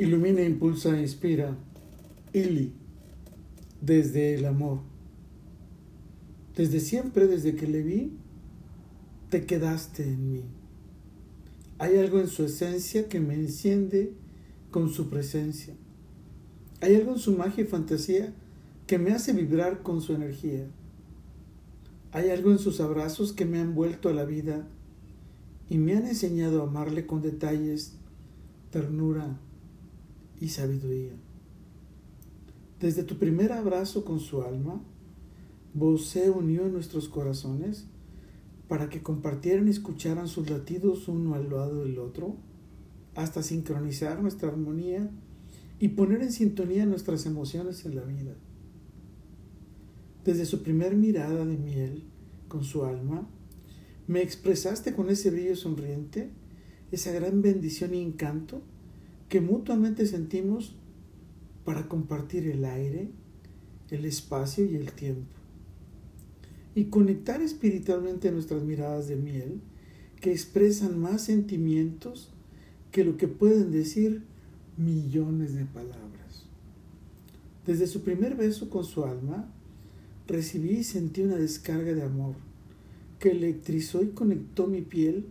Ilumina, impulsa, inspira. Ili, desde el amor. Desde siempre, desde que le vi, te quedaste en mí. Hay algo en su esencia que me enciende con su presencia. Hay algo en su magia y fantasía que me hace vibrar con su energía. Hay algo en sus abrazos que me han vuelto a la vida y me han enseñado a amarle con detalles, ternura y sabiduría. Desde tu primer abrazo con su alma, vos se unió en nuestros corazones para que compartieran y escucharan sus latidos uno al lado del otro, hasta sincronizar nuestra armonía y poner en sintonía nuestras emociones en la vida. Desde su primer mirada de miel con su alma, me expresaste con ese brillo sonriente, esa gran bendición y encanto que mutuamente sentimos para compartir el aire, el espacio y el tiempo. Y conectar espiritualmente nuestras miradas de miel que expresan más sentimientos que lo que pueden decir millones de palabras. Desde su primer beso con su alma, recibí y sentí una descarga de amor que electrizó y conectó mi piel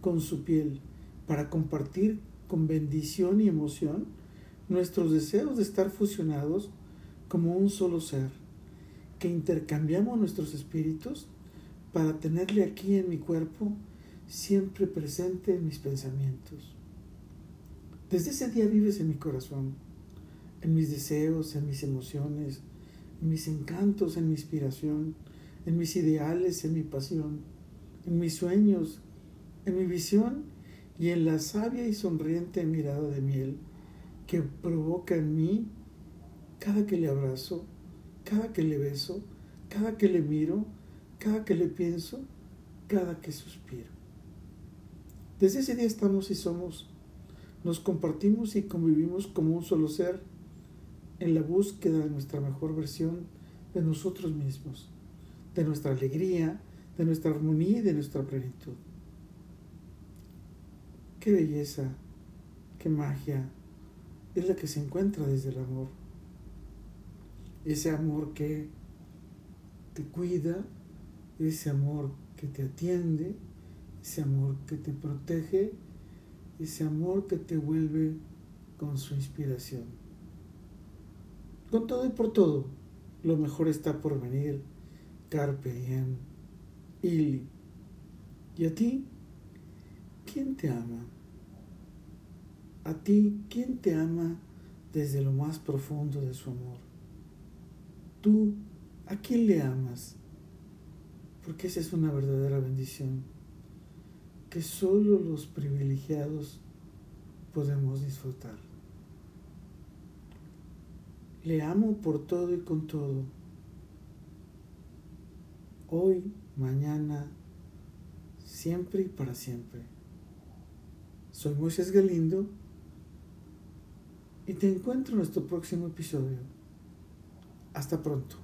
con su piel para compartir con bendición y emoción nuestros deseos de estar fusionados como un solo ser, que intercambiamos nuestros espíritus para tenerle aquí en mi cuerpo siempre presente en mis pensamientos. Desde ese día vives en mi corazón, en mis deseos, en mis emociones, en mis encantos, en mi inspiración, en mis ideales, en mi pasión, en mis sueños, en mi visión y en la sabia y sonriente mirada de miel que provoca en mí cada que le abrazo, cada que le beso, cada que le miro, cada que le pienso, cada que suspiro. Desde ese día estamos y somos nos compartimos y convivimos como un solo ser en la búsqueda de nuestra mejor versión de nosotros mismos, de nuestra alegría, de nuestra armonía y de nuestra plenitud. Qué belleza, qué magia es la que se encuentra desde el amor. Ese amor que te cuida, ese amor que te atiende, ese amor que te protege ese amor que te vuelve con su inspiración. Con todo y por todo, lo mejor está por venir. Carpe diem, Ili. ¿Y a ti? ¿Quién te ama? A ti, ¿quién te ama desde lo más profundo de su amor? Tú, ¿a quién le amas? Porque esa es una verdadera bendición que solo los privilegiados podemos disfrutar. Le amo por todo y con todo. Hoy, mañana, siempre y para siempre. Soy Moisés Galindo y te encuentro en nuestro próximo episodio. Hasta pronto.